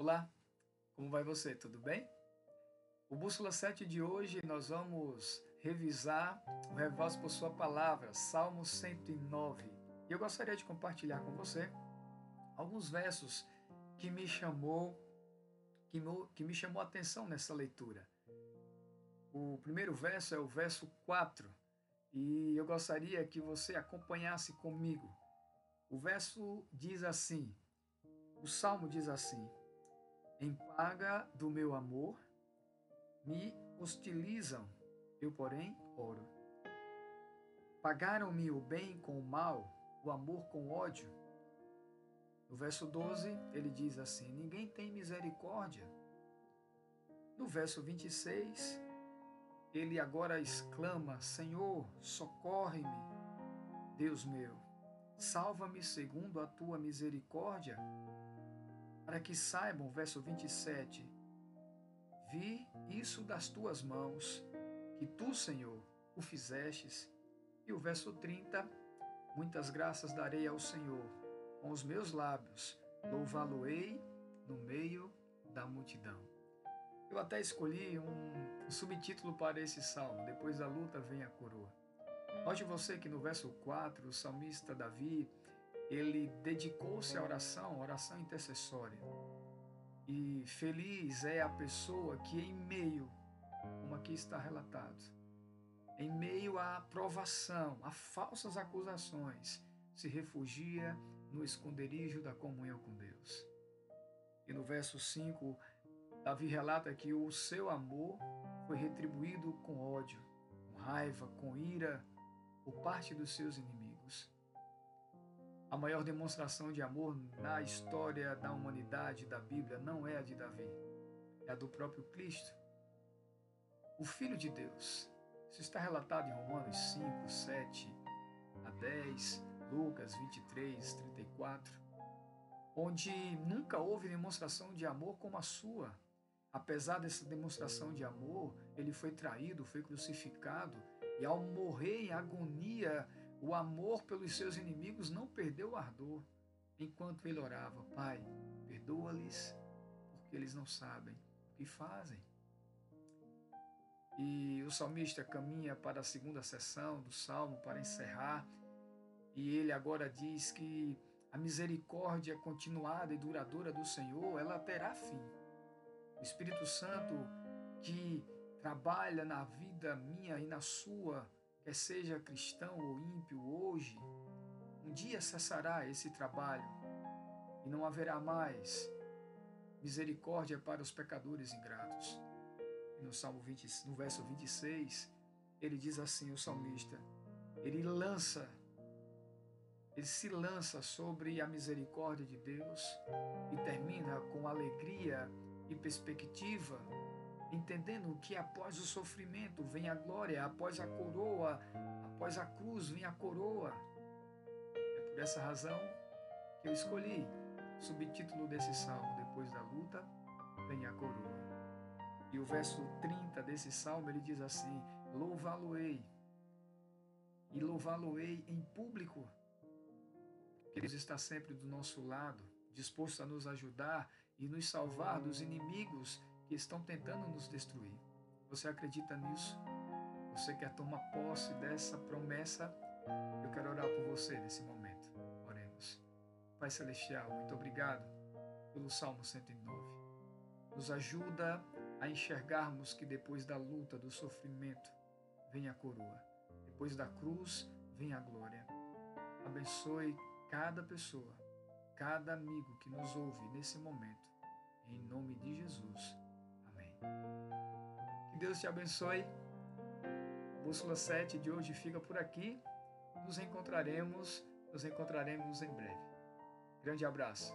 Olá, como vai você? Tudo bem? O Bússola 7 de hoje nós vamos revisar o Revoz por Sua Palavra, Salmo 109. E eu gostaria de compartilhar com você alguns versos que me chamou que me, que me chamou a atenção nessa leitura. O primeiro verso é o verso 4 e eu gostaria que você acompanhasse comigo. O verso diz assim: o salmo diz assim: em paga do meu amor, me hostilizam, eu, porém, oro. Pagaram-me o bem com o mal, o amor com ódio. No verso 12, ele diz assim: Ninguém tem misericórdia. No verso 26, ele agora exclama: Senhor, socorre-me, Deus meu, salva-me segundo a tua misericórdia para que saibam, verso 27, vi isso das tuas mãos, que tu, Senhor, o fizestes. E o verso 30, muitas graças darei ao Senhor, com os meus lábios, louvá-lo-ei no meio da multidão. Eu até escolhi um, subtítulo para esse salmo, depois da luta vem a coroa. Note você que no verso 4, o salmista Davi, ele dedicou-se à oração, oração intercessória. E feliz é a pessoa que, em meio, como aqui está relatado, em meio à provação, a falsas acusações, se refugia no esconderijo da comunhão com Deus. E no verso 5, Davi relata que o seu amor foi retribuído com ódio, com raiva, com ira, por parte dos seus inimigos. A maior demonstração de amor na história da humanidade da Bíblia não é a de Davi, é a do próprio Cristo, o Filho de Deus. Isso está relatado em Romanos 5, 7 a 10, Lucas 23, 34, onde nunca houve demonstração de amor como a sua. Apesar dessa demonstração de amor, ele foi traído, foi crucificado e ao morrer em agonia o amor pelos seus inimigos não perdeu o ardor enquanto ele orava: Pai, perdoa-lhes, porque eles não sabem o que fazem. E o salmista caminha para a segunda sessão do salmo para encerrar, e ele agora diz que a misericórdia continuada e duradoura do Senhor, ela terá fim. O Espírito Santo que trabalha na vida minha e na sua quer seja cristão ou ímpio hoje, um dia cessará esse trabalho e não haverá mais misericórdia para os pecadores ingratos. No Salmo 20, no verso 26, ele diz assim, o salmista, ele lança, ele se lança sobre a misericórdia de Deus e termina com alegria e perspectiva entendendo que após o sofrimento vem a glória, após a coroa, após a cruz vem a coroa. É por essa razão que eu escolhi o subtítulo desse salmo: Depois da luta vem a coroa. E o verso 30 desse salmo ele diz assim: Louvá-lo-ei, e louvá-lo-ei em público. Que Deus está sempre do nosso lado, disposto a nos ajudar e nos salvar dos inimigos que estão tentando nos destruir. Você acredita nisso? Você quer tomar posse dessa promessa? Eu quero orar por você nesse momento. Oremos. Pai Celestial, muito obrigado pelo Salmo 109. Nos ajuda a enxergarmos que depois da luta, do sofrimento, vem a coroa. Depois da cruz, vem a glória. Abençoe cada pessoa, cada amigo que nos ouve nesse momento. Em nome de Jesus. Que Deus te abençoe. Bússola 7 de hoje fica por aqui. Nos encontraremos, nos encontraremos em breve. Grande abraço.